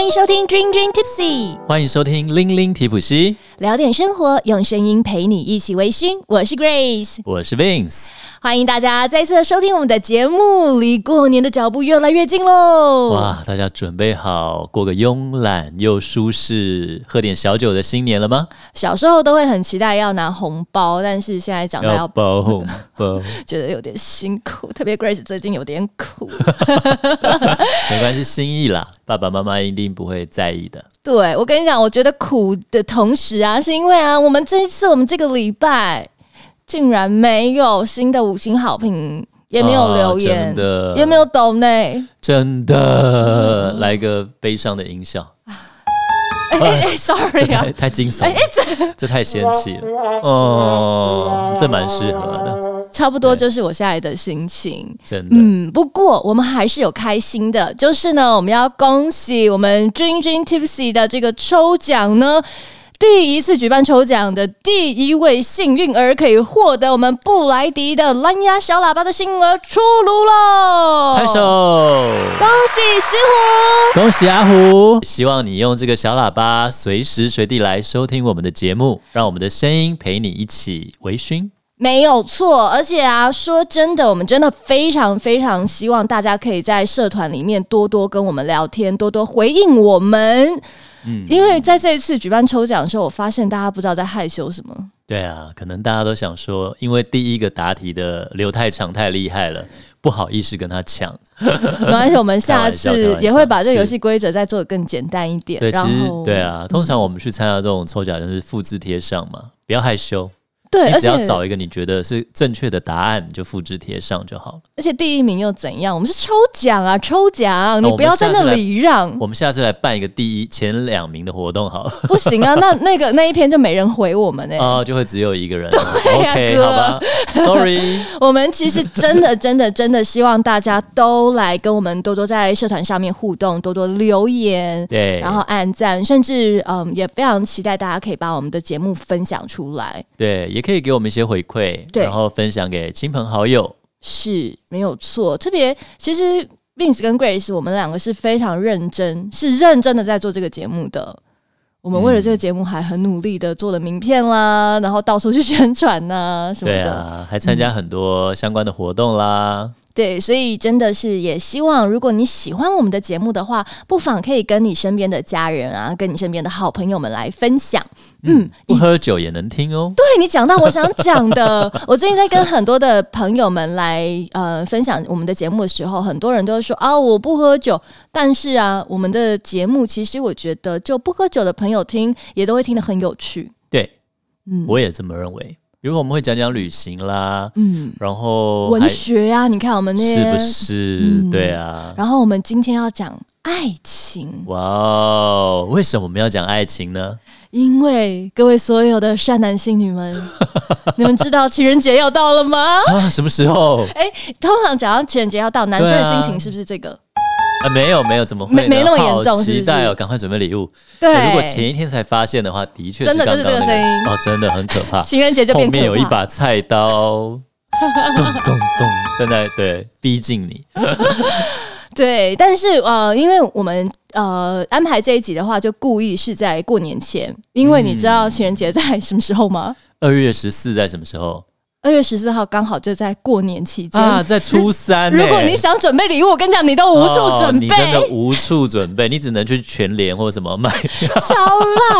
欢迎收听 Dream Dream Tipsy，欢迎收听 Ling Ling 提普西，聊点生活，用声音陪你一起微醺。我是 Grace，我是 Vince，欢迎大家再次收听我们的节目。离过年的脚步越来越近喽！哇，大家准备好过个慵懒又舒适、喝点小酒的新年了吗？小时候都会很期待要拿红包，但是现在长大要包红 包，觉得有点辛苦。特别 Grace 最近有点苦，没关系，心意啦，爸爸妈妈一定不会在意的。对我跟你讲，我觉得苦的同时啊，是因为啊，我们这一次我们这个礼拜竟然没有新的五星好评，也没有留言，啊的也没有抖内。真的来个悲伤的音效，哎哎哎，sorry 啊太，太惊悚哎，这这太仙气了哦，这蛮适合的，差不多就是我现在的心情。真的。嗯，不过我们还是有开心的，就是呢，我们要恭喜我们 Dream Dream Tipsy 的这个抽奖呢。第一次举办抽奖的第一位幸运儿可以获得我们布莱迪的蓝牙小喇叭的新额出炉喽！拍手！恭喜石虎！恭喜阿虎！希望你用这个小喇叭随时随地来收听我们的节目，让我们的声音陪你一起微醺。没有错，而且啊，说真的，我们真的非常非常希望大家可以在社团里面多多跟我们聊天，多多回应我们。嗯，因为在这一次举办抽奖的时候，我发现大家不知道在害羞什么。对啊，可能大家都想说，因为第一个答题的刘太长太厉害了，不好意思跟他抢。没关系，我们下次也会把这游戏规则再做的更简单一点。对，然其实对啊，通常我们去参加这种抽奖就是复制贴上嘛，不要害羞，对，你只而且要找一个你觉得是正确的答案，你就复制贴上就好了。而且第一名又怎样？我们是抽奖啊，抽奖，你不要在那里让，我们下次来办一个第一前两名的活动好了，不行啊，那那个那一篇就没人回我们哎、哦，就会只有一个人。呀 OK，哥好吧，Sorry。我们其实真的、真的、真的希望大家都来跟我们多多在社团上面互动，多多留言，对，然后按赞，甚至嗯，也非常期待大家可以把我们的节目分享出来，对，也可以给我们一些回馈，然后分享给亲朋好友。是没有错。特别其实 Vince 跟 Grace 我们两个是非常认真，是认真的在做这个节目的。我们为了这个节目还很努力的做了名片啦，然后到处去宣传呐、什么的。还参加很多相关的活动啦。对，所以真的是也希望，如果你喜欢我们的节目的话，不妨可以跟你身边的家人啊，跟你身边的好朋友们来分享。嗯，不喝酒也能听哦。对你讲到我想讲的，我最近在跟很多的朋友们来呃分享我们的节目的时候，很多人都会说啊，我不喝酒，但是啊，我们的节目其实我觉得就不喝酒的朋友听也都会听得很有趣。对，嗯我也这么认为。比如我们会讲讲旅行啦，嗯，然后文还学呀、你看我们那些是不是？嗯对啊。然后我们今天要讲爱情。哇哦，为什么我们要讲爱情呢？因为各位所有的善男信女们，你们知道情人节要到了吗？啊，什么时候？哎通常讲到情人节要到，男生的心情是不是这个？啊，没有没有，怎么会？没没那么严重期待哦，赶快准备礼物。对，如果前一天才发现的话，的确真的刚刚那就是这个声音哦，真的很可怕。情人节就后。面有一把菜刀，咚咚咚，正在对逼近你。对，但是呃，因为我们呃安排这一集的话，就故意是在过年前，因为你知道情人节在什么时候吗？二月十四在什么时候二月十四号刚好就在过年期间。啊？在初三呢。如果你想准备礼物，我跟你讲，你都无处准哦你真的备，无处准备，你只能去全联或什么买。超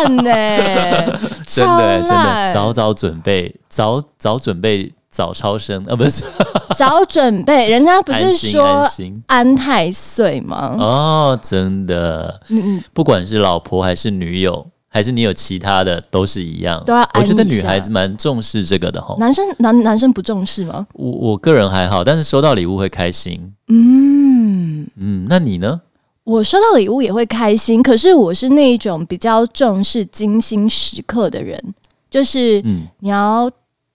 烂 呢、真超的真的，早早准备，早早准备早超生啊，不是 早准备，人家不是说安太岁吗？哦，真的，嗯嗯，不管是老婆还是女友，还是你有其他的，都是一样。都要安我觉得女孩子蛮重视这个的哈。男生男男生不重视吗？我我个人还好，但是收到礼物会开心。嗯，嗯，那你呢？我收到礼物也会开心，可是我是那一种比较重视精心时刻的人，就是嗯，你要。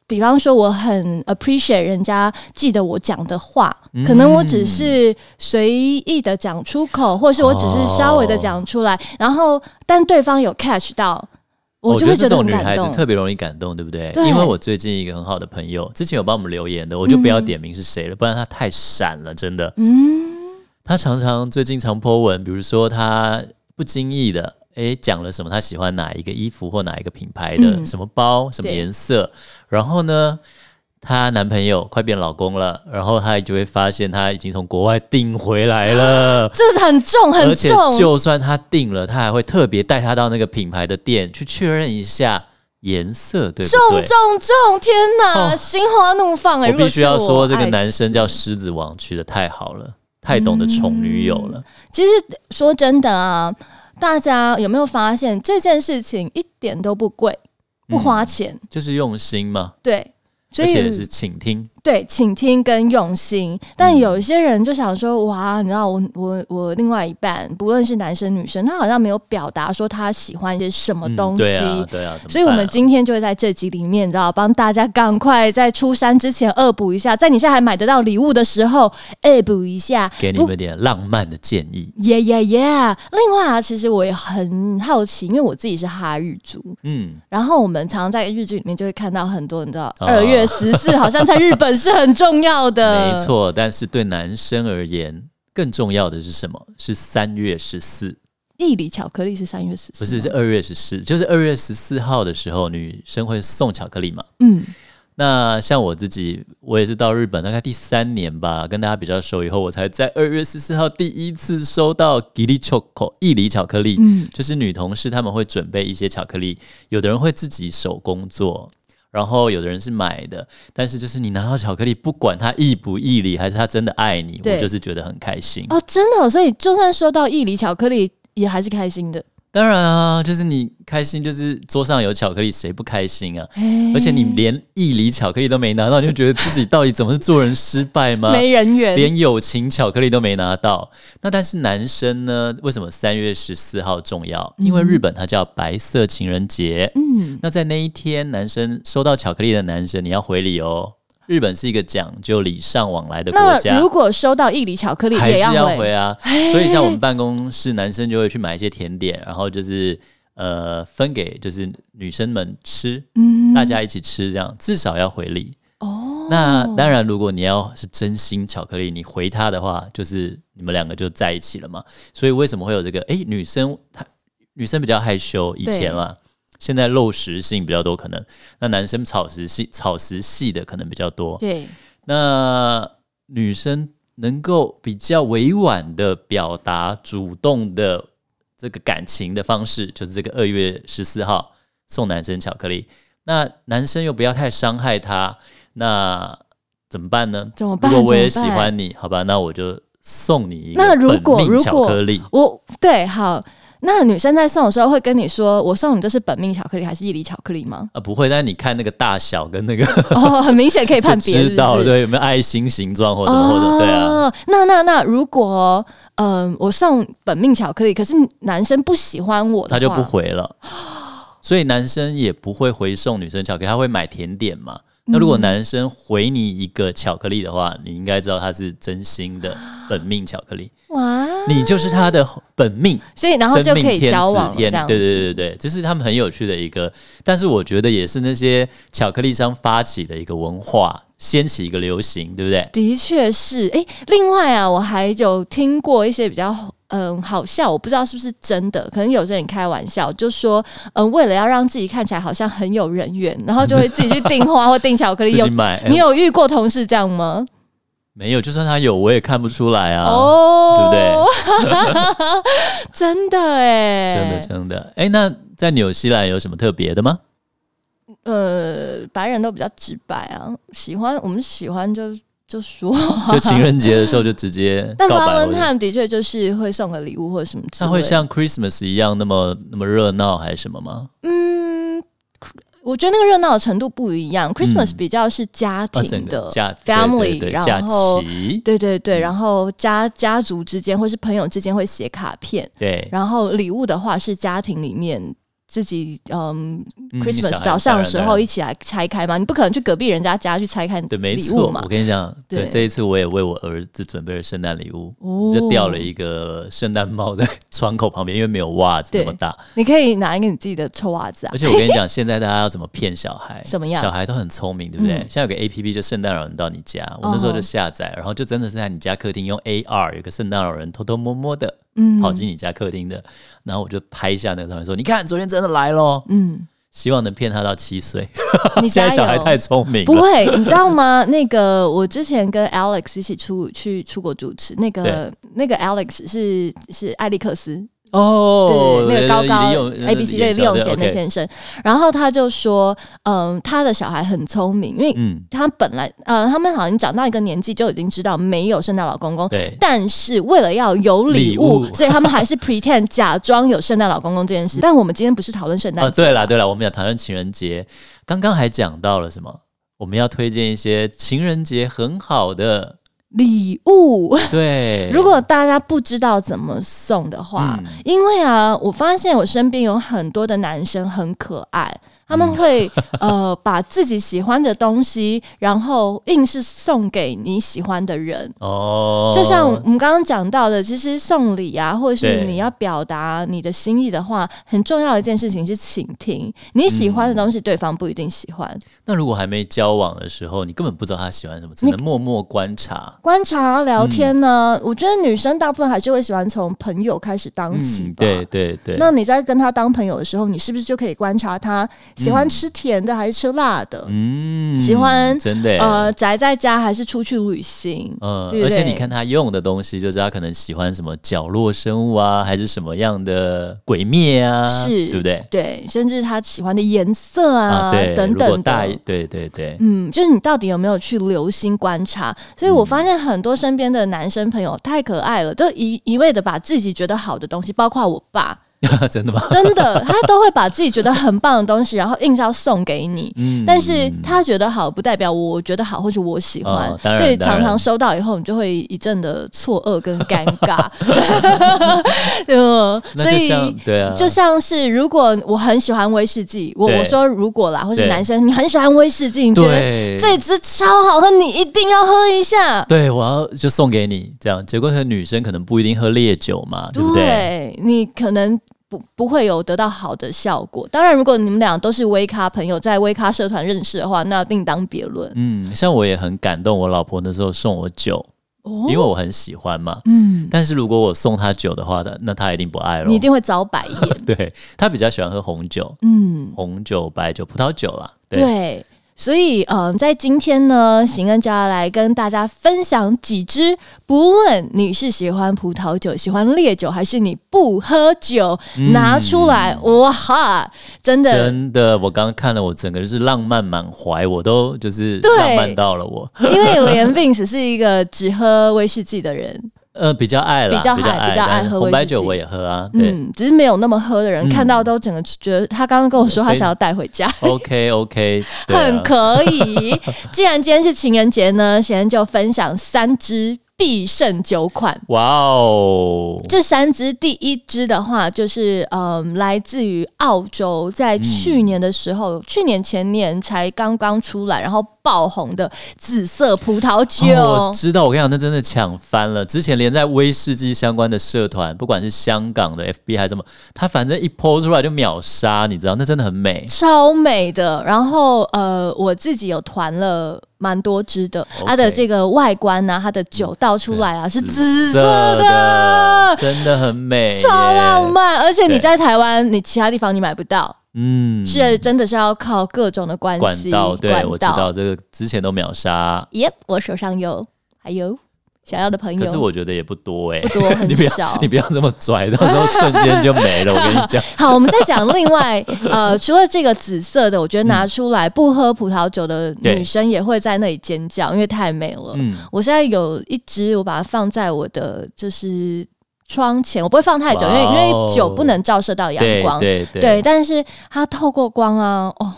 比方说，我很 appreciate 人家记得我讲的话，可能我只是随意的讲出口，或是我只是稍微的讲出来，然后但对方有 catch 到，我就会觉得这种很女孩子。特别容易感动，对不对？对因为我最近一个很好的朋友，之前有帮我们留言的，我就不要点名是谁了，不然他太闪了，真的。嗯，他常常最近常 po 文，比如说他不经意的。诶，讲了什么？他喜欢哪一个衣服或哪一个品牌的、嗯什么包、什么对颜色？然后呢，她男朋友快变老公了，然后她就会发现他已经从国外订回来了。这很重很而且重，就算她订了，她还会特别带他到那个品牌的店去确认一下颜色，对不重对？重重！天哪，哦心花怒放哎！我必须要是说，这个男生叫狮子王，取的太好了，太懂得宠女友了。其实说真的啊，大家有没有发现这件事情一点都不贵，不花钱？就是用心嘛，对，所以而且是倾听。对倾听跟用心。但有一些人就想说，哇，你知道我我我另外一半，不论是男生女生，他好像没有表达说他喜欢一些什么嗯东西。对啊，对啊。所以，我们今天就会在这集里面，你知道，帮大家赶快在出山之前恶补一下，在你现在还买得到礼物的时候，恶补一下。给你们点浪漫的建议。耶耶耶！另外啊，其实我也很好奇，因为我自己是哈日族，嗯，然后我们常常在日剧里面就会看到很多，你知道，哦二月十四好像在日本是很重要的，没。错。但是对男生而言，更重要的是什么？是三月十四，义理巧克力是三月十四，不是是二月十四，就是二月十四号的时候，女生会送巧克力嘛。嗯，那像我自己，我也是到日本大概第三年吧，跟大家比较熟以后，我才在二月十四号第一次收到 Gili Choco 义理巧克力。嗯就是女同事她们会准备一些巧克力，有的人会自己手工做，然后有的人是买的。但是就是你拿到巧克力，不管他义不义理，还是他真的爱你，我就是觉得很开心。哦，真的哦、所以就算收到义理巧克力，也还是开心的。当然啊，就是你开心，就是桌上有巧克力，谁不开心啊？哎而且你连一厘巧克力都没拿到，你就觉得自己到底怎么是做人失败吗？没人缘，连友情巧克力都没拿到。那但是男生呢？为什么三月十四号重要？因为日本它叫白色情人节。嗯，那在那一天，男生收到巧克力的男生，你要回礼哦。日本是一个讲究礼尚往来的国那家如。果收到一礼巧克力，也还是要回回啊，所以像我们办公室男生就会去买一些甜点，然后就是呃分给就是女生们吃，嗯大家一起吃，这样至少要回礼。哦，那当然，如果你要是真心巧克力，你回他的话，就是你们两个就在一起了嘛。所以为什么会有这个？诶，女生她女生比较害羞，以前啦，现在肉食性比较多，可能那男生草食系草食系的可能比较多。对，那女生能够比较委婉的表达主动的这个感情的方式，就是这个二月十四号送男生巧克力。那男生又不要太伤害他，那怎么办呢？怎么办如果我也喜欢你，好吧，那我就送你一个如果本命巧克力。我对好。那女生在送的时候会跟你说：“我送你这是本命巧克力还是义理巧克力吗啊，不会，但是你看那个大小跟那个？”哦，很明显可以判别，就知道对有没有爱心形状或什么或者对啊。哦，那那那如果嗯、我送本命巧克力，可是男生不喜欢我他就不回了。所以男生也不会回送女生巧克力，他会买甜点嘛。那如果男生回你一个巧克力的话，你应该知道他是真心的本命巧克力，哇，你就是他的本命所以然后就可以交往天这。样对子对对对，就是他们很有趣的一个，但是我觉得也是那些巧克力商发起的一个文化，掀起一个流行，对不对？的确是，诶，另外啊，我还有听过一些比较嗯好笑，我不知道是不是真的，可能有些人开玩笑，就说嗯，为了要让自己看起来好像很有人缘，然后就会自己去订花或订巧克力。有你有遇过同事这样吗？没有？就算他有，我也看不出来啊。哦，对不对？真的哎，真的真的，哎，那在纽西兰有什么特别的吗？呃，白人都比较直白啊，喜欢我们喜欢就就说，就情人节的时候就直接 但告白或者，Valentine 的确就是会送个礼物或者什么之类的。那会像 Christmas 一样那么那么热闹还是什么吗？嗯，我觉得那个热闹的程度不一样。Christmas 比较是家啊，庭的 family，然后期，对对对，然后家家族之间或是朋友之间会写卡片，对，然后礼物的话是家庭里面自己嗯嗯 Christmas 早上的时候一起来拆开嘛，你不可能去隔壁人家家去拆开对，没错，嘛。我。跟你讲，对。对这一次我也为我儿子准备了圣诞礼物，哦。就掉了一个圣诞帽在窗口旁边，因为没有袜子对那么大。你可以拿一个你自己的臭袜子啊。而，且我跟你讲，现在大家要怎么骗小孩？什么样？小孩都很聪明，对不对？嗯。现在有个 A P P 就圣诞老人到你家，我那时候就哦下载，然后就真的是在你家客厅用 A R 有个圣诞老人偷偷摸摸的嗯。跑进你家客厅的，然后我就拍一下那个照片说：“你看，昨天真的来咯。嗯，希望能骗他到七岁。你 现。在小孩太聪明，不会，你知道吗？那个我之前跟 Alex 一起出去出国主持，那个那个 Alex 是是艾利克斯，哦对，那个高高 A B C 的利用钱的先生，然后他就说，嗯，他的小孩很聪明，因为嗯，他本来呃，他们好像长到一个年纪就已经知道没有圣诞老公公。对，但是为了要有礼礼物，所以他们还是 pretend 假装有圣诞老公公这件事。但我们今天不是讨论圣诞哦，对了对了，我们要讨论情人节，刚刚还讲到了什么？我们要推荐一些情人节很好的，礼物，对，如果大家不知道怎么送的话，嗯。因为啊，我发现我身边有很多的男生很可爱，他们会、呃把自己喜欢的东西，然后硬是送给你喜欢的人。哦，就像我们刚刚讲到的，其实送礼啊，或者是你要表达你的心意的话，很重要的一件事情是倾听。你喜欢的东西，对方不一定喜欢。那如果还没交往的时候，你根本不知道他喜欢什么，只能默默观察。观察聊天嗯呢，我觉得女生大部分还是会喜欢从朋友开始当起吧。嗯，对对对，那你在跟他当朋友的时候，你是不是就可以观察他喜欢吃甜的还是吃辣的？嗯喜欢真的呃，宅在家还是出去旅行？嗯，而且你看他用的东西，就知道他可能喜欢什么角落生物啊，还是什么样的鬼灭啊，是，对不对？对，甚至他喜欢的颜色啊，啊，对，等等大的。对对对，嗯，就是你到底有没有去留心观察？所以我发现很多身边的男生朋友太可爱了，都一一味的把自己觉得好的东西，包括我爸，真的吗？真的，他都会把自己觉得很棒的东西，然后硬是要送给你。嗯但是他觉得好，不代表我觉得好，或是我喜欢，哦所以常常收到以后，你就会一阵的错愕跟尴尬。嗯，所以对啊，就像是如果我很喜欢威士忌，我我说如果啦，或是男生你很喜欢威士忌，你觉得对这支超好喝，你一定要喝一下。对，我要就送给你这样。结果和女生可能不一定喝烈酒嘛，对不？对你可能不不会有得到好的效果。当然，如果你们俩都是微咖朋友，在微咖社团认识的话，那另当别论。嗯，像我也很感动，我老婆那时候送我酒，哦因为我很喜欢嘛。嗯，但是如果我送她酒的话的，那她一定不爱了。你一定会遭白眼。对她比较喜欢喝红酒，嗯，红酒、白酒、葡萄酒啦。对，对。所以，嗯，在今天呢，行恩就要来跟大家分享几支，不论你是喜欢葡萄酒、喜欢烈酒，还是你不喝酒，拿出来，哇哈，真的，嗯真的，我刚刚看了，我整个就是浪漫满怀，我都就是浪漫到了我。因为连 Vince 是一个只喝威士忌的人，呃，比较爱了，比较爱爱，比较爱喝红白酒我也喝啊。对、嗯，只是没有那么喝的人、嗯看到都整个觉得，他刚刚跟我说他想要带回家。OK，对啊很可以。既然今天是情人节呢，贤恩就分享三支必胜酒款。哇哦，这三支，第一支的话就是嗯，来自于澳洲，在去年的时候，去年前年才刚刚出来，然后爆红的紫色葡萄酒。哦我知道，我跟你讲，那真的抢翻了。之前连在威士忌相关的社团，不管是香港的 FB 还是什么，他反正一抛出来就秒杀，你知道，那真的很美。超美的，然后呃，我自己有团了蛮多支的，它的这个外观呢、它的酒倒出来啊、是紫色色的，真的很美，超浪漫，而且你在台湾，你其他地方你买不到，嗯，是真的是要靠各种的关系管道，对管我知道这个之前都秒杀，耶我手上有，还有想要的朋友可是我觉得也不多哎不，多，很 你不要少你。不要这么拽，到时候瞬间就没了。我跟你讲，好，我们再讲另外，呃，除了这个紫色的，我觉得拿出来不喝葡萄酒的女生也会在那里尖叫，因为太美了。嗯，我现在有一支，我把它放在我的就是窗前，我不会放太久，因为因为酒不能照射到阳光。对对对，但是它透过光啊，哦，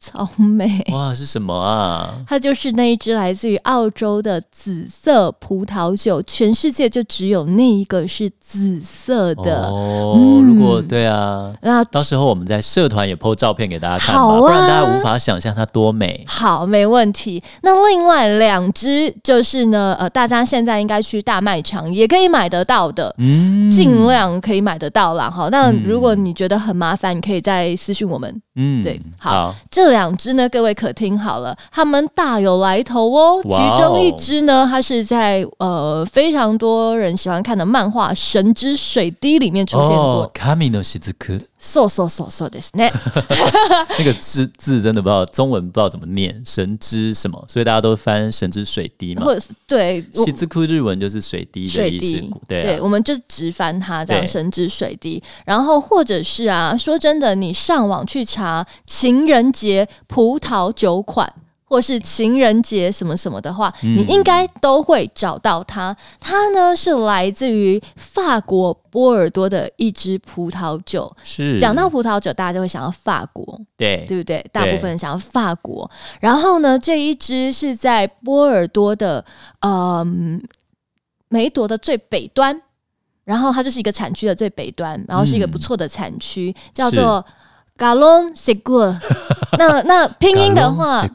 超美。哇，是什么啊？它就是那一支来自于澳洲的紫色葡萄酒，全世界就只有那一个是紫色的。哦，嗯如果对啊，那到时候我们在社团也 po 照片给大家看吧，不然大家无法想象它多美。好，没问题。那另外两支就是呢，呃，大家现在应该去大卖场也可以买得到的。嗯，尽量可以买得到啦，好。那如果你觉得很麻烦，你可以再私信我们。嗯对好好，这两支呢，各位可听好了，它们大有来头哦。其中一只呢，它是在呃非常多人喜欢看的漫画《神之水滴》里面出现过 so so so so ですね。那个字字真的不知道中文不知道怎么念，神之什么，所以大家都翻神之水滴嘛。或者是对我 shizuku 日文就是水滴的意水滴思，，对啊我们就直翻它这样对神之水滴。然后或者是啊，说真的，你上网去查情人节葡萄酒款。 或是情人节什么什么的话，嗯你应该都会找到它。它呢是来自于法国波尔多的一支葡萄酒。是讲到葡萄酒，大家就会想到法国，对对不对？大部分人想到法国。然后呢，这一支是在波尔多的呃梅朵的最北端，然后它就是一个产区的最北端，然后是一个不错的产区，叫做 Galon Segur。那那拼音的话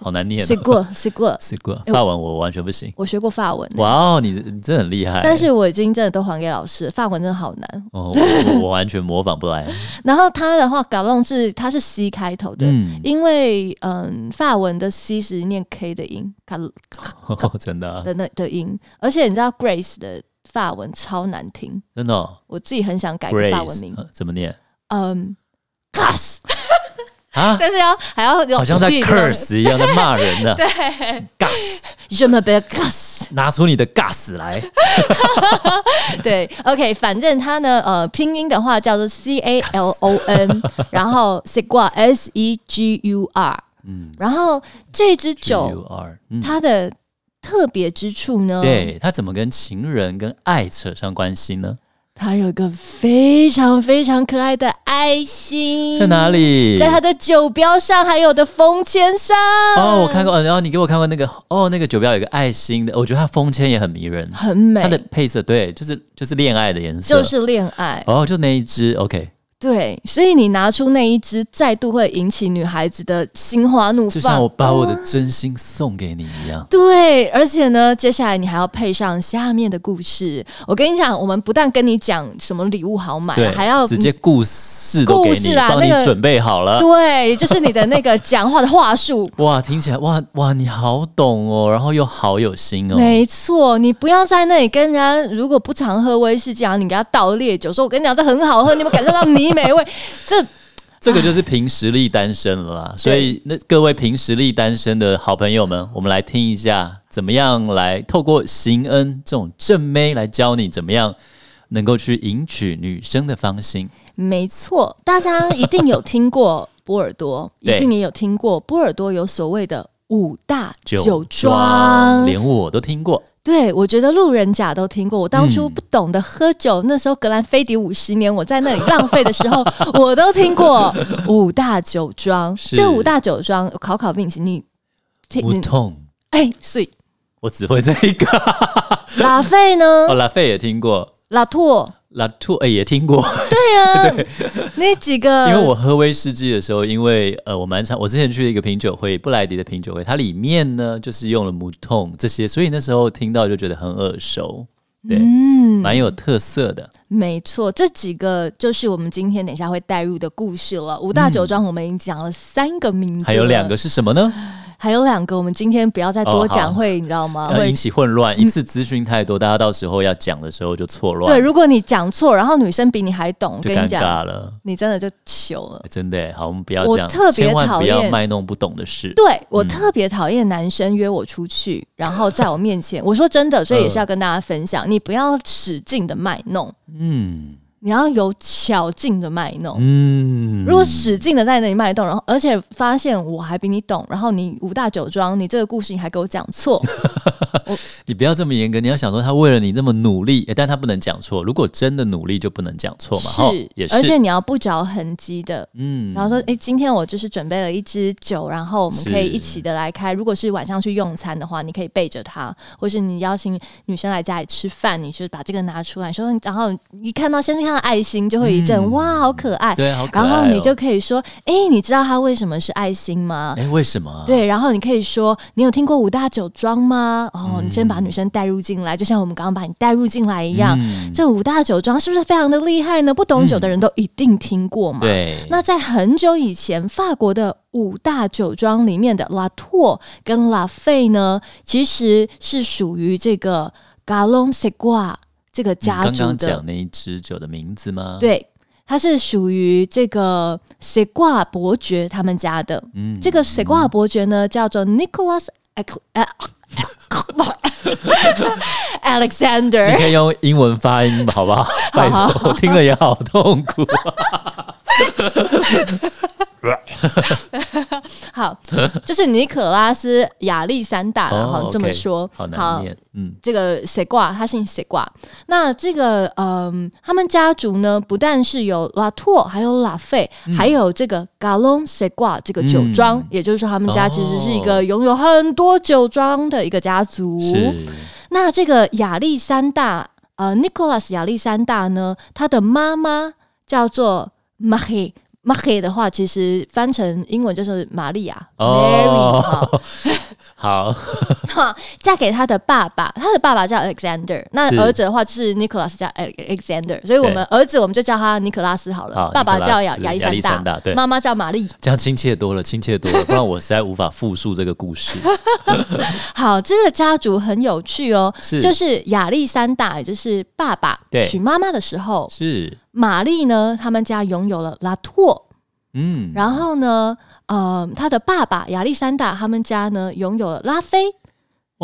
好难念哦，，Segur Segur，西瓜法文我完全不行。我学过法文。哇哦，你你真的很厉害，但是我已经真的都还给老师了，法文真的好难。哦，我我 我完全模仿不来。然后他的话，Galon 是它是 C 开头的，嗯，因为嗯，法文的 C 是念 K 的音 真的啊。的那的音，而且你知道 Grace 的法文超难听，真的哦。我自己很想改个法文，Grace 名，呃怎么念？嗯，Gas，啊？但是要还要好像在 curse 一样，在骂人呢。对。M e b e Gas，拿出你的 gas 来。对，OK，反正它呢，呃，拼音的话叫做 C A L O N，然后 Segur S E G U R，嗯，然后这支酒它的特别之处呢，对它怎么跟情人跟爱扯上关系呢？它有一个非常非常可爱的爱心，在哪？里？在它的酒标上，还有的封签上。哦，我看过，呃然后你给我看过那个哦，那个酒标有一个爱心的，我觉得它封签也很迷人，很美，它的配色对，就是就是恋爱的颜色，就是恋爱。哦，就那一只，OK，对，所以你拿出那一支，再度会引起女孩子的心花怒放。就像我把我的哦真心送给你一样。对，而且呢，接下来你还要配上下面的故事。我跟你讲，我们不但跟你讲什么礼物好买，，还要直接故事都给故你，事啊帮你准备好了。对，就是你的那个讲话的话术。哇，听起来哇哇，你好懂哦，然后又好有心哦。没错，你不要在那里跟人家，如果不常喝威士忌，然后你给他倒烈酒，说我跟你讲这很好喝，你有没有感受到泥美味？这 这个就是凭实力单身了啦。所以那各位凭实力单身的好朋友们，我们来听一下，怎么样来透过行恩这种正妹来教你怎么样能够去迎娶女生的芳心。没错，大家一定有听过波尔多，一定也有听过波尔多有所谓的五大酒庄庄。连我都听过。对，我觉得路人甲都听过。我当初嗯不懂得喝酒，那时候格兰菲迪五十年，我在那里浪费的时候，我都听过五大酒庄。是这五大酒庄，考考你听你不痛，哎，所以我只会这一个。拉菲呢哦，？拉菲也听过，拉拓，拉兔哎也听过。对啊，那几个，因为我喝威士忌的时候，因为呃，我蛮常，我之前去了一个品酒会，布莱迪的品酒会，它里面呢就是用了木桶这些，所以那时候听到就觉得很耳熟，对，嗯，蛮有特色的。没错，这几个就是我们今天等一下会带入的故事了。五大酒庄我们已经讲了三个名字，还有两个，是什么呢？还有两个，我们今天不要再多哦讲，好会你知道吗？会引起混乱，一次资讯太多，大家到时候要讲的时候就错乱，对，如果你讲错，然后女生比你还懂，我就尴跟你讲，尬了。你真的就糗了。真的耶好，我们不要我这样，特别千万不要讨厌卖弄不懂的事。对我嗯特别讨厌男生约我出去，然后在我面前，我说真的，所以也是要跟大家分享，你不要使劲的卖弄。嗯，你要有巧劲的卖弄。嗯，如果使劲的在那里卖弄，然后而且发现我还比你懂，然后你五大酒庄，你这个故事你还给我讲错，你不要这么严格，你要想说他为了你那么努力，诶但他不能讲错。如果真的努力，就不能讲错嘛。是，也而且，你要不着痕迹的。嗯然后说，哎，今天我就是准备了一支酒，然后我们可以一起的来开。如果是晚上去用餐的话，你可以背着它，或是你邀请女生来家里吃饭，你就把这个拿出来说，然后一看到先是看到爱心，就会一阵、嗯哇，好可爱。对，好可爱、哦。然后你就可以说，哎，你知道它为什么是爱心吗？哎，为什么啊？对，然后你可以说，你有听过五大酒庄吗？哦，你先把女生带入进来，就像我们刚刚把你带入进来一样。嗯这五大酒庄是不是非常的厉害呢？不懂酒的人都一定听过嘛。对，那在很久以前，法国的五大酒庄里面的拉托跟拉费呢，其实是属于这个 e g u a 这个家族的。刚刚讲那一支酒的名字吗？，对，它是属于这个 e u a 伯爵他们家的。嗯这个 e u a 伯爵呢，叫做 Nicholas Alexander 你。可以用英文发音好不好？拜托，我听了也好痛苦。好，就是尼可拉斯亚历山大了，哈、哦这么说。好难念。嗯，这个谁挂，他姓谁挂。那这个嗯，他们家族呢，不但是有拉托，还有拉费，还有这个 Galon 谁挂这个酒庄，嗯也就是说，他们家其实是一哦个拥有很多酒庄的一个家族。是那这个亚历山大，呃，Nicholas 亚历山大呢，他的妈妈叫做 Marie。Marie 的话，其实翻成英文就是玛利亚、哦。好，哈，嫁给他的爸爸，他的爸爸叫 Alexander，那是儿子的话就是 Nicholas 叫 Alexander，所以我们儿子我们就叫他尼可拉斯好了，好爸爸叫亚亚历山大对。妈妈叫玛丽。这样亲切多了，亲切多了，不然我实在无法复述这个故事。好，这个家族很有趣哦，是。就是亚历山大，也就是爸爸娶妈妈的时候，是，玛丽呢，他们家拥有了拉托，嗯，然后呢，呃，他的爸爸亚历山大他们家呢拥有了拉菲，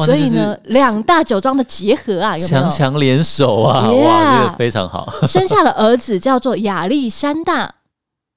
所以呢，两大酒庄的结合啊，有没有强？强联手啊！Yeah 哇，这个非常好。生下了儿子叫做亚历山大。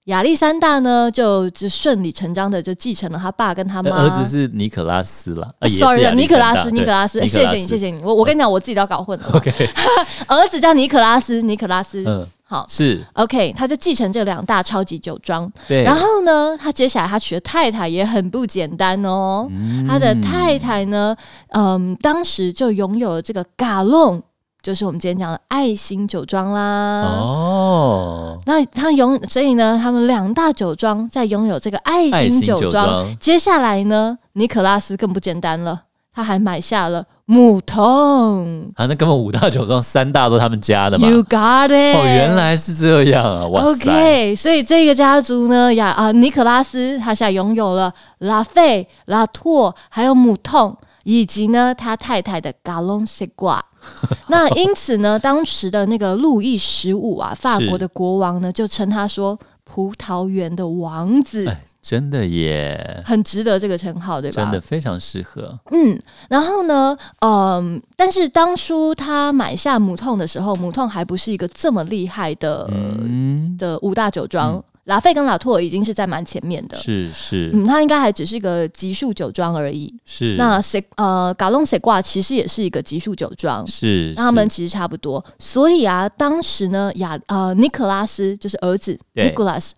亚历山大呢，就就顺理成章的就继承了他爸跟他妈。儿子是尼可拉斯啦，Sorry，尼可拉斯，尼可拉斯，谢谢你，斯谢谢你。我我跟你讲，我自己都要搞混了。OK，儿子叫尼可拉斯，尼可拉斯。嗯，好是，OK，他就继承这两大超级酒庄。对。然后呢，他接下来他娶的太太也很不简单哦。嗯他的太太呢，嗯，当时就拥有了这个嘎隆，就是我们今天讲的爱心酒庄啦。哦，那他拥，所以呢，他们两大酒庄在拥有这个爱心酒。庄接下来呢，尼可拉斯更不简单了，他还买下了母童。啊，那根本五大酒庄三大都他们家的嘛。You got it！哦，原来是这样啊！哇塞 OK，所以这个家族呢，呀啊，尼克拉斯他现在拥有了拉费、拉托，还有母痛，以及呢他太太的嘎隆西挂。那因此呢，当时的那个路易十五啊，法国的国王呢，就称他说葡萄园的王子，哎，真的耶，很值得这个称号，对吧？真的非常适合。嗯，然后呢，嗯，但是当初他买下母痛的时候，母痛还不是一个这么厉害的、嗯，的五大酒庄，拉菲跟拉托已经是在蛮前面的。是是。嗯，他应该还只是一个级数酒庄而已。是，那谁呃，嘎隆谁挂其实也是一个级数酒庄，是那他们其实差不多。所以啊，当时呢，亚呃尼可拉斯就是儿子对。Nicholas，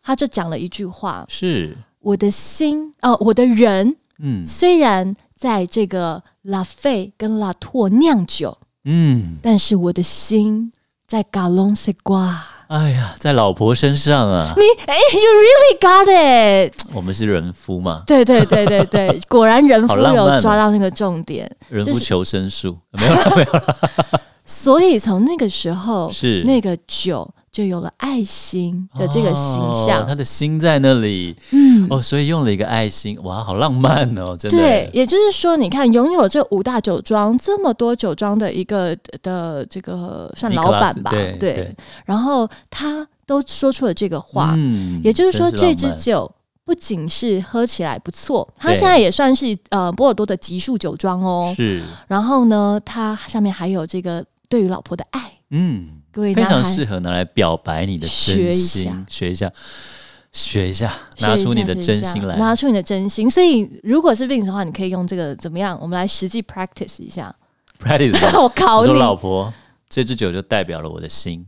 他就讲了一句话：是。我的心哦、我的人嗯。虽然在这个拉菲跟拉托酿酒，嗯，但是我的心在嘎隆塞瓜。哎呀，在老婆身上啊，你哎、y o u really got it！我们是人夫嘛，对对对对对，果然人夫有抓到那个重点。人夫求生术。没有了没有了，所以从那个时候，是。那个酒就有了爱心的这个形哦象。他的心在那里。嗯，哦，所以用了一个爱心，哇，好浪漫哦，真的。对，也就是说，你看，拥有这五大酒庄这么多酒庄的一个的这个算老板吧，斯对对。然后他都说出了这个话，嗯也就是说，这支酒。不仅是喝起来不错，它现在也算是呃波尔多的级数酒庄哦。是。然后呢，它上面还有这个对于老婆的爱，嗯各位非常适合拿来表白你的真心，学一下，学一下，拿出你的真心来。拿出你的真心。所以如果是 Vince 的话，你可以用这个怎么样？我们来实际 practice 一下。Practice，什 么我考我说，老婆，这支酒就代表了我的心，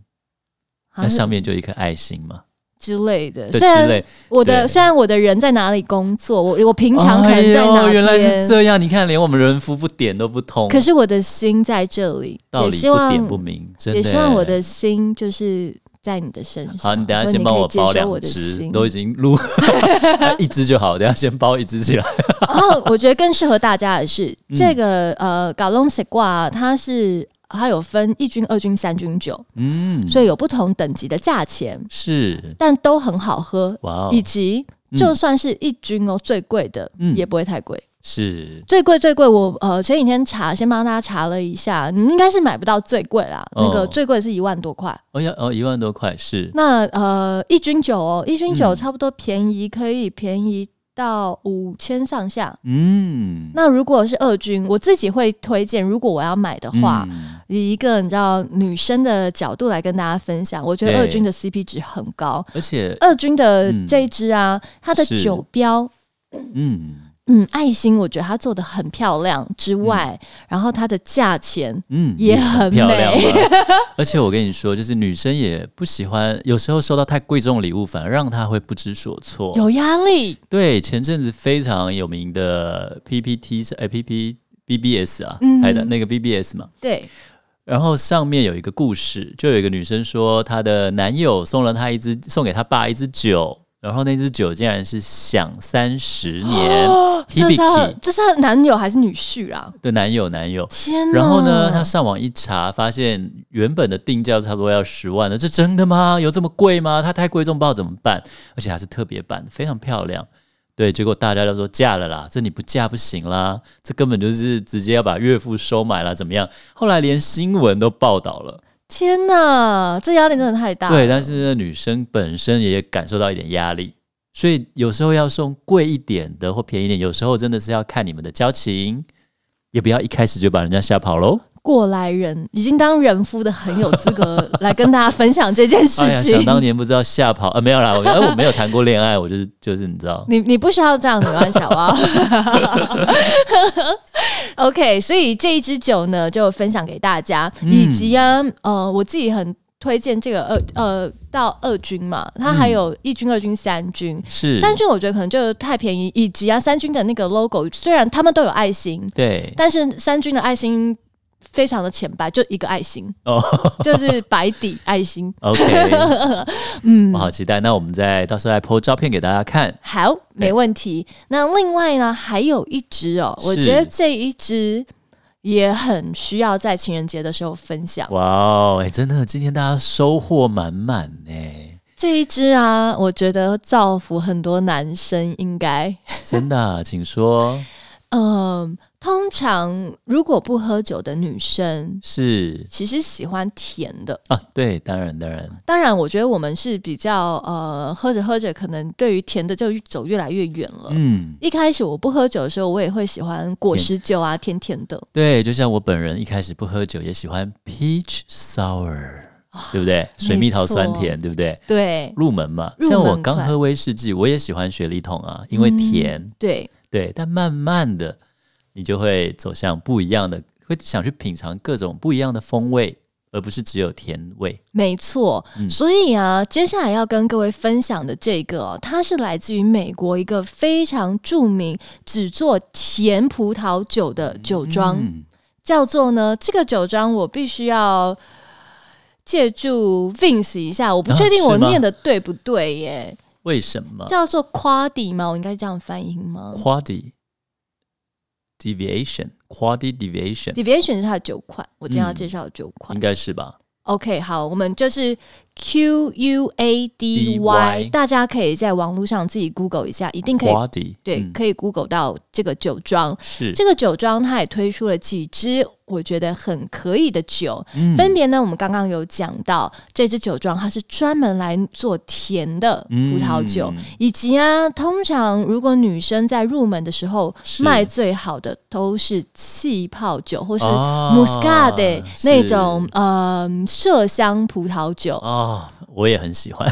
那啊上面就一颗爱心嘛，之类的。虽然。我的虽然我的人在哪里工作，我我平常可能在哪哎，原来是，这样。你看，连我们人夫不点都不通，可是我的心在这里，道也希望理不点不明，真的。也希望我的心就是在你的身上。好，你等下先帮我包两收我的，心。都已经录 一只就好，等下先包一只起来。然 后我觉得更适合大家的是、嗯这个呃搞龙石挂，它是它有分一军、二军、三军酒，嗯，所以有不同等级的价钱，是。但都很好喝，哇哦，以及嗯。就算是一军哦，最贵的嗯。也不会太贵。是。最贵最贵，我呃前几天查，先帮大家查了一下，你应该是买不到最贵啦。哦。那个最贵是一万多块。哦要哦一万多块是。那呃一军酒哦，一军酒嗯。差不多便宜可以便宜到五千上下。嗯。那如果是二军，我自己会推荐，如果我要买的话，嗯。以一个你知道女生的角度来跟大家分享，我觉得二军的 CP 值很高。而且二军的嗯。这一支啊，它的酒标，嗯嗯，爱心，我觉得它做的很漂亮之外，然后它的价钱嗯也很漂亮美。而且我跟你说，就是女生也不喜欢，有时候收到太贵重的礼物，反而让她会不知所措。有压力，对，前阵子非常有名的 PPT 是 APP BBS 啊，嗯拍的那个 BBS 嘛。对，然后上面有一个故事，就有一个女生说，她的男友送了她一支，送给她爸一支酒，然后那支酒竟然是享三十年这是她这是她男友还是女婿啦？的男友男友。天哪！然后呢，她上网一查，发现原本的定价差不多要十万了，这真的吗？有这么贵吗？它太贵重，不知道怎么办。而且还是特别版，非常漂亮。对，结果大家都说嫁了啦，这你不嫁不行啦，这根本就是直接要把岳父收买了，怎么样？后来连新闻都报道了。天哪，这压力真的太大。对，但是那，女生本身也感受到一点压力，所以有时候要送贵一点的或便宜一点，有时候真的是要看你们的交情，也不要一开始就把人家吓跑喽。过来人已经当人夫的很有资格 来跟大家分享这件事哎呀，情。想当年不知道吓跑，啊，没有啦，我呃我没有谈过恋爱，我就是就是你知道，你 你不需要这样子吗，小 蛙？OK，所以这一支酒呢，就分享给大家，嗯以及啊，呃，我自己很推荐这个二呃到二军嘛，它还有一军、二军、三军。是三军我觉得可能就太便宜，以及啊，三军的那个 logo 虽然他们都有爱心，对但是三军的爱心非常的浅白，就一个爱心，哦就是白底爱心。OK，嗯我，好期待。那我们再到时候来 po 照片给大家看。好，没问题。那另外呢，还有一只哦，我是觉得这一只也很需要在情人节的时候分享。哇哦，哎，真的，今天大家收获满满呢，这一支啊，我觉得造福很多男生，应该。真的啊、请说。嗯，通常如果不喝酒的女生，是其实喜欢甜的。啊，对，当然当然，当然，我觉得我们是比较呃，喝着喝着，可能对于甜的就走越来越远了。嗯，一开始我不喝酒的时候，我也会喜欢果实酒啊，甜甜的。对，就像我本人一开始不喝酒，也喜欢 peach sour，对不对？水蜜桃酸甜，对不对？对入门嘛，门像我刚喝威士忌，我也喜欢雪梨桶啊，因为嗯甜，对，对。但慢慢的，你就会走向不一样的，会想去品尝各种不一样的风味，而不是只有甜味。没错，嗯。所以啊，接下来要跟各位分享的这个、哦，它是来自于美国一个非常著名只做甜葡萄酒的酒庄，嗯叫做呢，这个酒庄我必须要借助 Vince 一下，我不确定我念的对不对耶，为什么？叫做 Quadi 吗？我应该这样翻译吗？Quality deviation quality deviation？Deviation 是它的九款，我今天要嗯介绍的酒款应。该是吧？OK，好，我们就是 Q U A D Y，大家可以在网络上自己 Google 一下，一定可以对，嗯。可以 Google 到这个酒庄。是。这个酒庄它也推出了几支我觉得很可以的酒，嗯。分别呢，我们刚刚有讲到这支酒庄它是专门来做甜的葡萄酒，嗯以及啊，通常如果女生在入门的时候卖最好的都是气泡酒或是哦 Muscat 是。那种呃麝香葡萄酒，哦，我也很喜欢，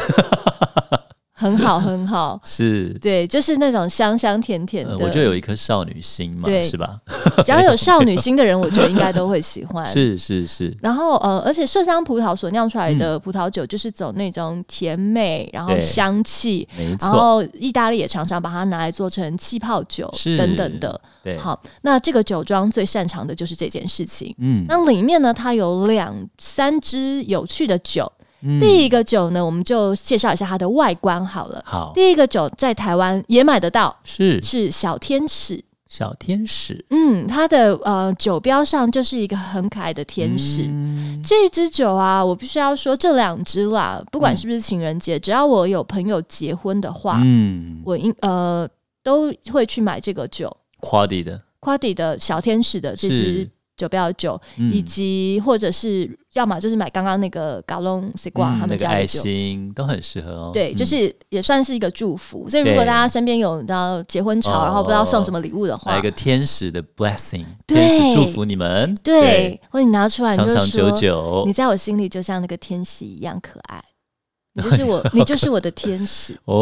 很 好很好。是。对，就是那种香香甜甜的，呃我就有一颗少女心嘛，对是吧？只要有少女心的人，我觉得应该都会喜欢。是是是，然后呃，而且麝香葡萄所酿出来的葡萄酒，就是走那种甜美，然后香气，然后意大利也常常把它拿来做成气泡酒等等的。对，好，那这个酒庄最擅长的就是这件事情。嗯，那里面呢，它有两三支有趣的酒。嗯第一个酒呢，我们就介绍一下它的外观好了。好第一个酒在台湾也买得到，是是小天使。小天使嗯，它的呃酒标上就是一个很可爱的天使。嗯这支酒啊，我必须要说这两支啦，不管是不是情人节，只要我有朋友结婚的话，嗯，我应呃都会去买这个酒。夸迪的夸迪的小天使的这支是酒标的酒，嗯以及或者是要么就是买刚刚那个嘎隆西瓜他嗯那个爱们家的酒。心都很适合哦。对，嗯就是也算是一个祝福。所以如果大家身边有你知道结婚潮，哦然后不知道送什么礼物的话来一，个天使的 blessing，对天使祝福你们，对，或者你拿出来，你就长长久久你。在我心里就像那个天使一样可爱，你就是我，你就是我的天使。哦，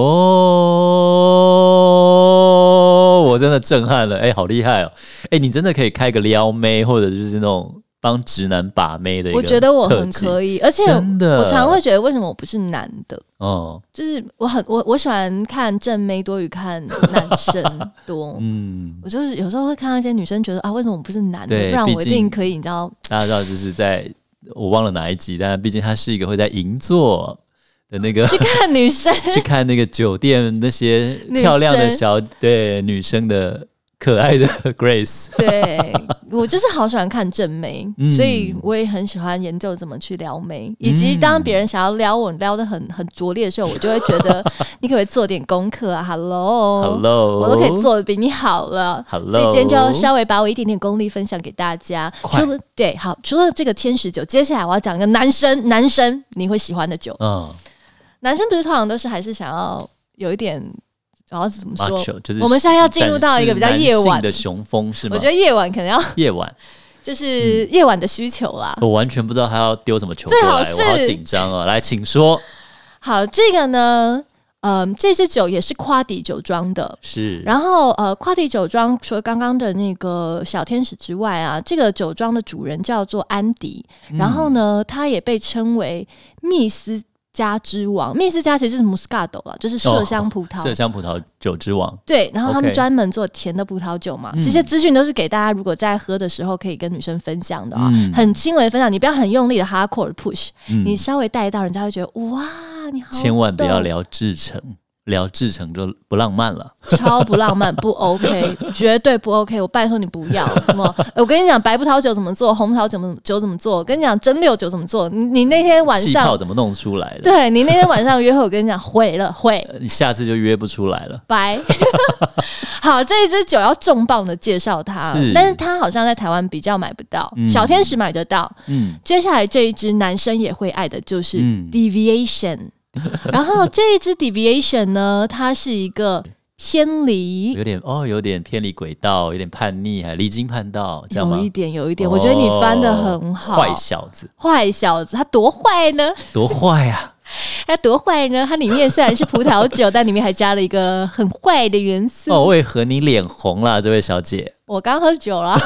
我真的震撼了，哎、好厉害哦！哎、你真的可以开个撩妹，或者就是那种帮直男把妹的一个我觉得我很可以，而且真的我常会觉得为什么我不是男的？哦，就是我很我我喜欢看正妹多于看男生多。嗯，我就是有时候会看到一些女生觉得啊，为什么我不是男的？对不然我一定可以，你知道？大家知道就是在我忘了哪一集，但毕竟他是一个会在银座的那个去看女生，去看那个酒店那些漂亮的生小对女生的可爱的 Grace，对我就是好喜欢看正妹，嗯。所以我也很喜欢研究怎么去撩妹，以及当别人想要撩我撩的很很拙劣的时候，我就会觉得 你可不可以做点功课啊？Hello。Hello，我都可以做的比你好了。Hello 所以今天就要稍微把我一点点功力分享给大家。除了对，好，除了这个天使酒，接下来我要讲一个男生男生你会喜欢的酒。嗯男生不是通常都是还是想要有一点，然后怎么说就是我们现在要进入到一个比较夜晚的雄风是吗？我觉得夜晚可能要夜晚，就是夜晚的需求啦。我完全不知道他要丢什么球过来，最好是我好紧张哦。来，请说。好，这个呢，嗯、这支酒也是夸迪酒庄的。是，然后，呃，夸迪酒庄除了刚刚的那个小天使之外啊，这个酒庄的主人叫做安迪。嗯然后呢，他也被称为密斯加之王。密斯家其实就是 Moscato 啦，就是麝香葡萄。麝香葡萄酒之王，对，然后他们专门做甜的葡萄酒嘛。嗯这些资讯都是给大家，如果在喝的时候可以跟女生分享的啊、嗯很轻微的分享，你不要很用力的 hardcore 的 push，、嗯你稍微带到，人家会觉得哇，你好，千万不要，聊制成，聊制成就不浪漫了。超不浪漫，不 OK，绝对不 OK。我拜托你不要什么，我跟你讲，白葡萄酒怎么做，红葡萄酒怎么酒怎么做，我跟你讲，蒸馏酒怎么做。你你那天晚气泡上，怎么弄出来的？对你那天晚上约会，我跟你讲，毁了毁。呃你下次就约不出来了。白，好，这一支酒要重磅的介绍它是，但是它好像在台湾比较买不到，嗯小天使买得到。嗯，接下来这一支男生也会爱的就是嗯 Deviation，、然后这一支 Deviation 呢，它是一个偏离，有点哦，有点偏离轨道，有点叛逆，还离经叛道，这样吗有？一点有一点，我觉得你翻的很好。哦坏小子，坏小子，他多坏呢？多坏啊！他多坏呢？它里面虽然是葡萄酒，但里面还加了一个很坏的元素。哦，为何你脸红了，这位小姐？我刚喝酒了，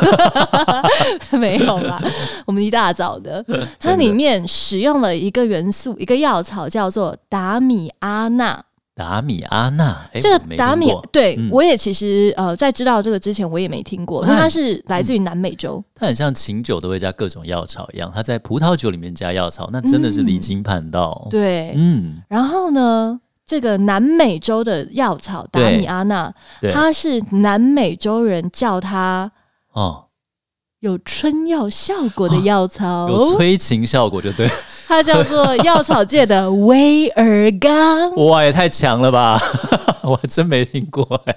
没有啦，我们一大早的。它里面使用了一个元素，一个药草叫做达米阿纳。达米阿娜，哎，这个达米对、嗯我也其实呃在知道这个之前我也没听过，因为它是来自于南美洲。它很像琴酒都会加各种药草一样，它在葡萄酒里面加药草，那真的是离经叛道。，对，嗯，然后呢，这个南美洲的药草达米阿纳，对，它是南美洲人叫它哦，有春药效果的药草，有催情效果就对。它叫做药草界的 威尔刚。哇，也太强了吧！我还真没听过哎，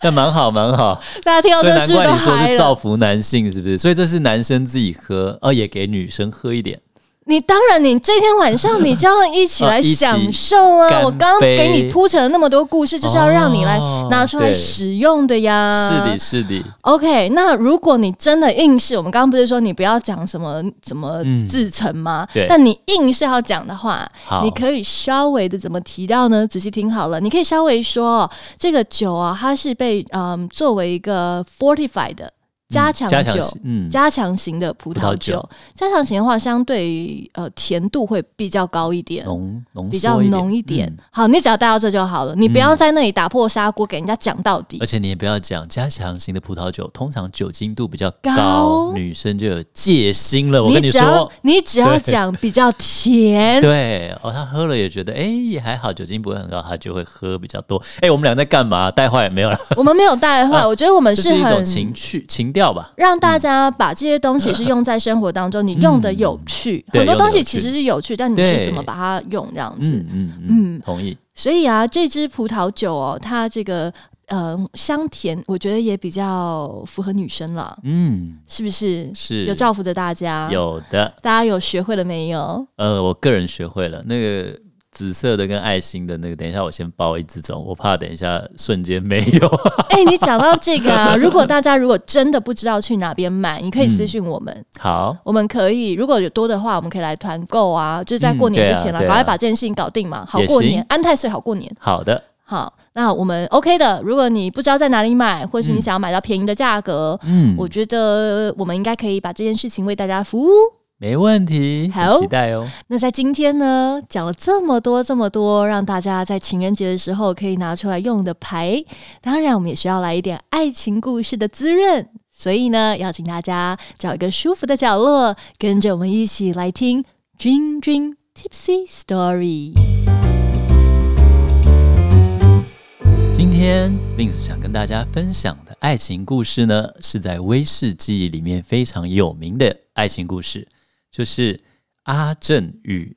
但蛮好蛮好。大家听到这是你说？是造福男性，是不是？所以这是男生自己喝，哦，也给女生喝一点。你当然，你这天晚上你就要一起来享受啊！干我刚刚给你铺陈了那么多故事，就是要让你来哦拿出来使用的呀。是的，是的，OK，那如果你真的硬是，我们刚刚不是说你不要讲什么怎么嗯制成吗？对但你硬是要讲的话，你可以稍微的怎么提到呢？仔细听好了，你可以稍微说这个酒啊，它是被嗯作为一个 fortified 的加强加强酒。嗯，加强型的葡萄酒酒，加强型的话，相对呃甜度会比较高一点，浓浓比较浓一点。嗯好，你只要带到这就好了，你不要在那里打破砂锅给人家讲到底而。且你也不要讲加强型的葡萄酒，通常酒精度比较高高，女生就有戒心了。我跟你说，你只要讲比较甜，对哦，他喝了也觉得哎也还好，酒精不会很高，他就会喝比较多。哎，我们俩在干嘛？带坏也没有了，我们没有带坏，我觉得我们是一种很情趣情调吧。让大家把这些东西是用在生活当中，你用的有趣，很多东西其实是有趣，但你是怎么把它用这样子。嗯嗯嗯嗯，同意。所以啊，这支葡萄酒哦，它这个呃香甜，我觉得也比较符合女生了，嗯，是不是？是有造福着大家。，有的。大家有学会了没有？呃，我个人学会了那个紫色的跟爱心的那个，等一下我先包一只种，我怕等一下瞬间没有。哎、你讲到这个啊，如果大家如果真的不知道去哪边买，你可以私信我们。好，我们可以，如果有多的话，我们可以来团购啊，就是在过年之前了，赶快把这件事情搞定嘛，好过年，安太岁好过年。好的，好，那我们 OK 的。如果你不知道在哪里买，或是你想要买到便宜的价格，嗯，我觉得我们应该可以把这件事情为大家服务。没问题，好期待哦。那在今天呢，讲了这么多这么多，让大家在情人节的时候可以拿出来用的牌，当然我们也需要来一点爱情故事的滋润。所以呢，邀请大家找一个舒服的角落，跟着我们一起来听 Dream Dream Tipsy Story。今天 Vince 想跟大家分享的爱情故事呢，是在威士忌里面非常有名的爱情故事，就是阿正与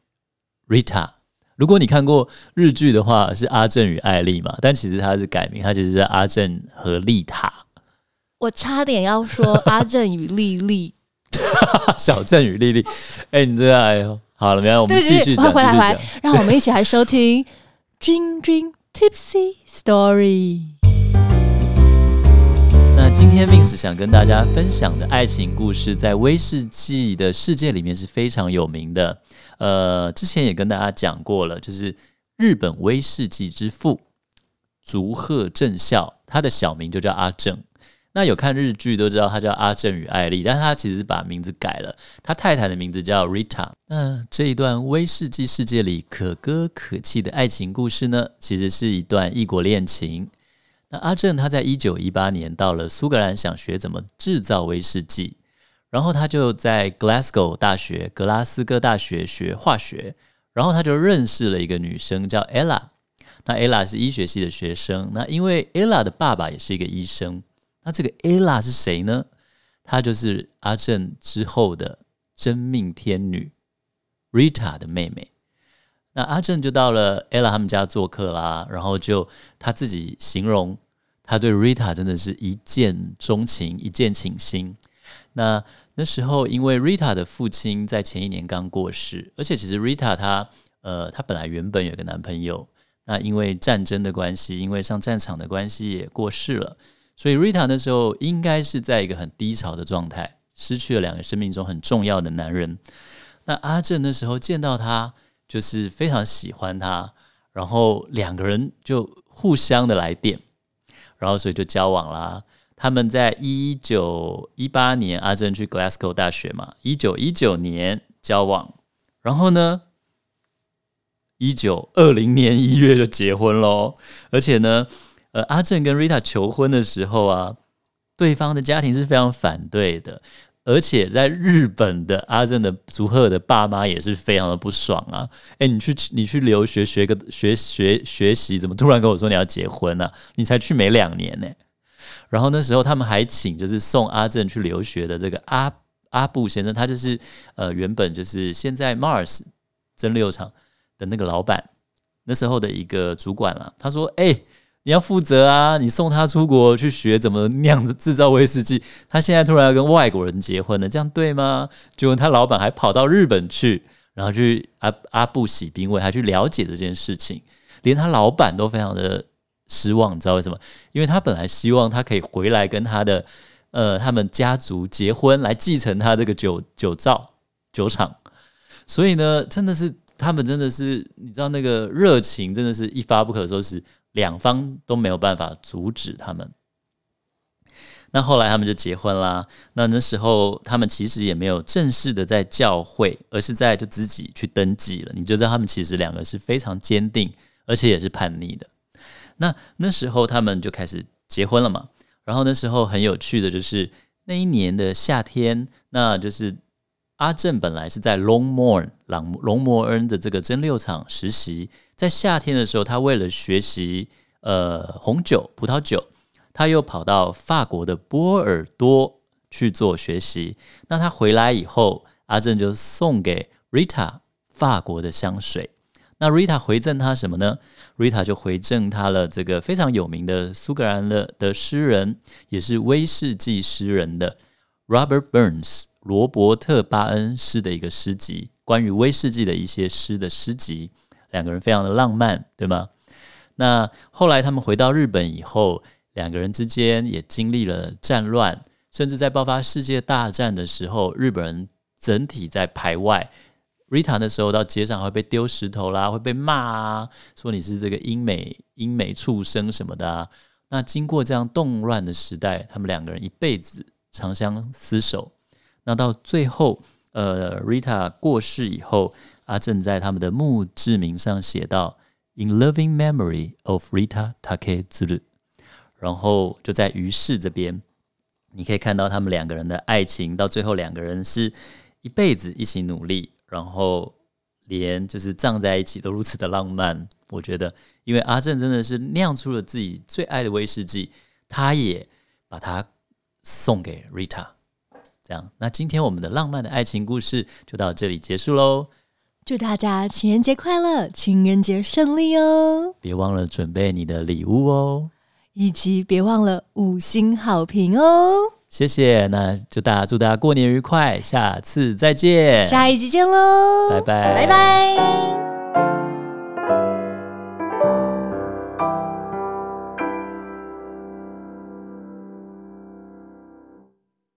Rita。如果你看过日剧的话，是阿正与艾丽嘛，但其实它是改名，它其实是阿正和丽塔，我差点要说阿正与丽丽，小正与丽丽。哎、你这个哎呦，好了，没有，我们继续讲，回来回来让我们一起来收听 Dream Dream Tipsy Story。今天 Vince 想跟大家分享的爱情故事，在威士忌的世界里面是非常有名的。呃，之前也跟大家讲过了，就是日本威士忌之父竹贺正孝，他的小名就叫阿正。那有看日剧都知道他叫阿正与艾丽，但他其实把名字改了，他太太的名字叫 Rita。那这一段威士忌世界里可歌可泣的爱情故事呢，其实是一段异国恋情。那阿正他在一九一八年到了苏格兰，想学怎么制造威士忌，然后他就在 Glasgow 大学、格拉斯哥大学学化学，然后他就认识了一个女生叫 Ella。那 Ella 是医学系的学生，那因为 Ella 的爸爸也是一个医生，那这个 Ella 是谁呢？她就是阿正之后的真命天女 Rita 的妹妹。那阿正就到了 Ella 他们家做客啦，然后就他自己形容，他对 Rita 真的是一见钟情，一见倾心。那那时候，因为 Rita 的父亲在前一年刚过世，而且其实 Rita 她呃，她本来原本有个男朋友，那因为战争的关系，因为上战场的关系也过世了，所以 Rita 那时候应该是在一个很低潮的状态，失去了两个生命中很重要的男人。那阿正那时候见到他，就是非常喜欢他，然后两个人就互相的来电，然后所以就交往啦。他们在一九一八年，阿正去 Glasgow 大学嘛，一九一九年交往，然后呢，一九二零年一月就结婚喽。而且呢，呃，阿正跟 Rita 求婚的时候啊，对方的家庭是非常反对的，而且在日本的阿正的竹鹤的爸妈也是非常的不爽啊！哎，你去你去留学学个学学学习，怎么突然跟我说你要结婚呢、你才去没两年呢、然后那时候他们还请就是送阿正去留学的这个阿阿布先生，他就是呃原本就是现在 Mars 蒸馏厂的那个老板，那时候的一个主管了。他说：“哎、你要负责啊！你送他出国去学怎么酿制造威士忌，他现在突然要跟外国人结婚了，这样对吗？”结果他老板还跑到日本去，然后去阿阿布喜兵卫，还去了解这件事情，连他老板都非常的失望，你知道为什么？因为他本来希望他可以回来跟他的呃他们家族结婚，来继承他这个酒酒造酒厂，所以呢，真的是他们真的是你知道那个热情真的是一发不可收拾，两方都没有办法阻止他们。那后来他们就结婚啦。那那时候他们其实也没有正式的在教会，而是在就自己去登记了。你就知道他们其实两个是非常坚定，而且也是叛逆的。那那时候他们就开始结婚了嘛。然后那时候很有趣的就是那一年的夏天，那就是阿正本来是在 Longmore 朗龙摩恩的这个蒸馏厂实习，在夏天的时候，他为了学习呃红酒、葡萄酒，他又跑到法国的波尔多去做学习。那他回来以后，阿正就送给 Rita 法国的香水。那 Rita 回赠他什么呢？Rita 就回赠他了这个非常有名的苏格兰的的诗人，也是威士忌诗人的 Robert Burns 罗伯特·巴恩诗的一个诗集，关于威士忌的一些诗的诗集。两个人非常的浪漫，对吗？那后来他们回到日本以后，两个人之间也经历了战乱，甚至在爆发世界大战的时候，日本人整体在排外。Rita 那时候到街上会被丢石头啦，会被骂啊，说你是这个英美英美畜生什么的啊。那经过这样动乱的时代，他们两个人一辈子长相厮守。那到最后，呃，Rita 过世以后，阿正在他们的墓志铭上写到 “In loving memory of Rita Takezuru”，然后就在于市这边，你可以看到他们两个人的爱情，到最后两个人是一辈子一起努力，然后连就是葬在一起都如此的浪漫。我觉得，因为阿正真的是酿出了自己最爱的威士忌，他也把它送给 Rita。这样，那今天我们的浪漫的爱情故事就到这里结束喽。祝大家情人节快乐，情人节顺利哦！别忘了准备你的礼物哦。以及别忘了五星好评哦！谢谢，那就大家祝大家过年愉快，下次再见，下一集见喽！拜拜，拜拜。